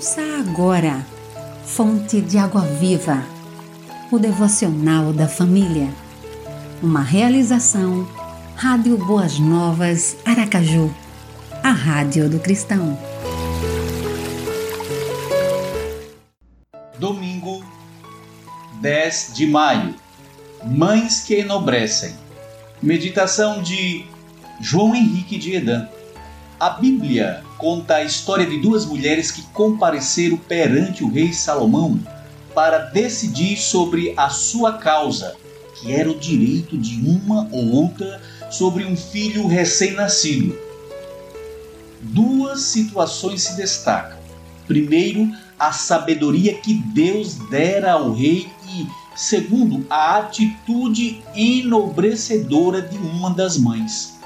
Ouça agora, Fonte de Água Viva, o devocional da família. Uma realização, Rádio Boas Novas, Aracaju, a Rádio do Cristão. Domingo, 10 de maio. Mães que enobrecem. Meditação de João Henrique de Edan. A Bíblia conta a história de duas mulheres que compareceram perante o rei Salomão para decidir sobre a sua causa, que era o direito de uma ou outra sobre um filho recém-nascido. Duas situações se destacam. Primeiro, a sabedoria que Deus dera ao rei e, segundo, a atitude enobrecedora de uma das mães.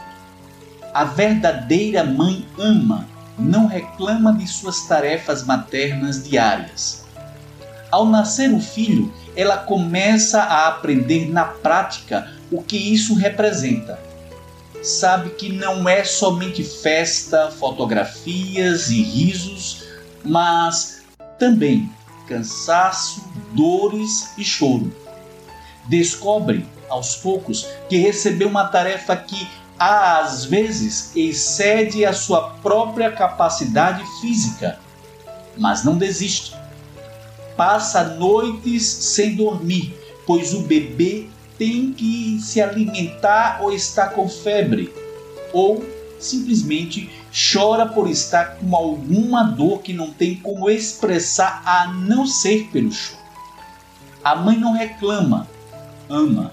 A verdadeira mãe ama, não reclama de suas tarefas maternas diárias. Ao nascer o filho, ela começa a aprender na prática o que isso representa. Sabe que não é somente festa, fotografias e risos, mas também cansaço, dores e choro. Descobre, aos poucos, que recebeu uma tarefa que às vezes excede a sua própria capacidade física, mas não desiste. Passa noites sem dormir, pois o bebê tem que se alimentar ou está com febre, ou simplesmente chora por estar com alguma dor que não tem como expressar a não ser pelo choro. A mãe não reclama, ama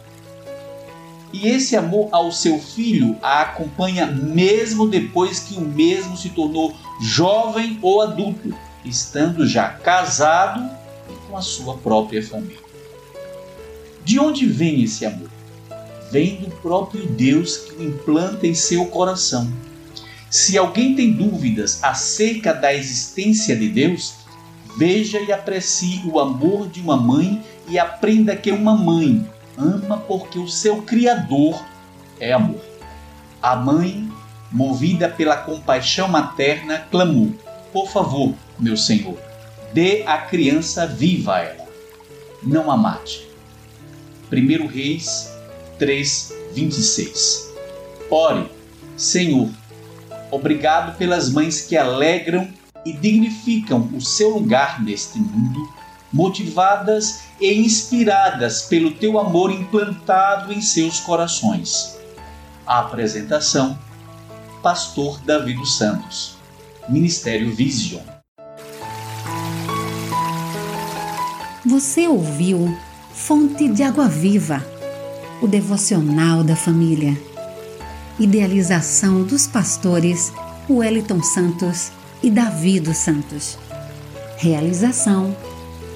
e esse amor ao seu filho a acompanha mesmo depois que o mesmo se tornou jovem ou adulto, estando já casado com a sua própria família. De onde vem esse amor? Vem do próprio Deus que o implanta em seu coração. Se alguém tem dúvidas acerca da existência de Deus, veja e aprecie o amor de uma mãe e aprenda que uma mãe ama porque o seu Criador é amor. A mãe, movida pela compaixão materna, clamou: Por favor, meu Senhor, dê a criança viva a ela. Não a mate. 1 Reis 3, 26. Ore, Senhor, obrigado pelas mães que alegram e dignificam o seu lugar neste mundo motivadas e inspiradas pelo teu amor implantado em seus corações. A apresentação: Pastor Davi dos Santos, Ministério Vision. Você ouviu Fonte de Água Viva, o devocional da família. Idealização dos pastores Wellington Santos e Davi dos Santos. Realização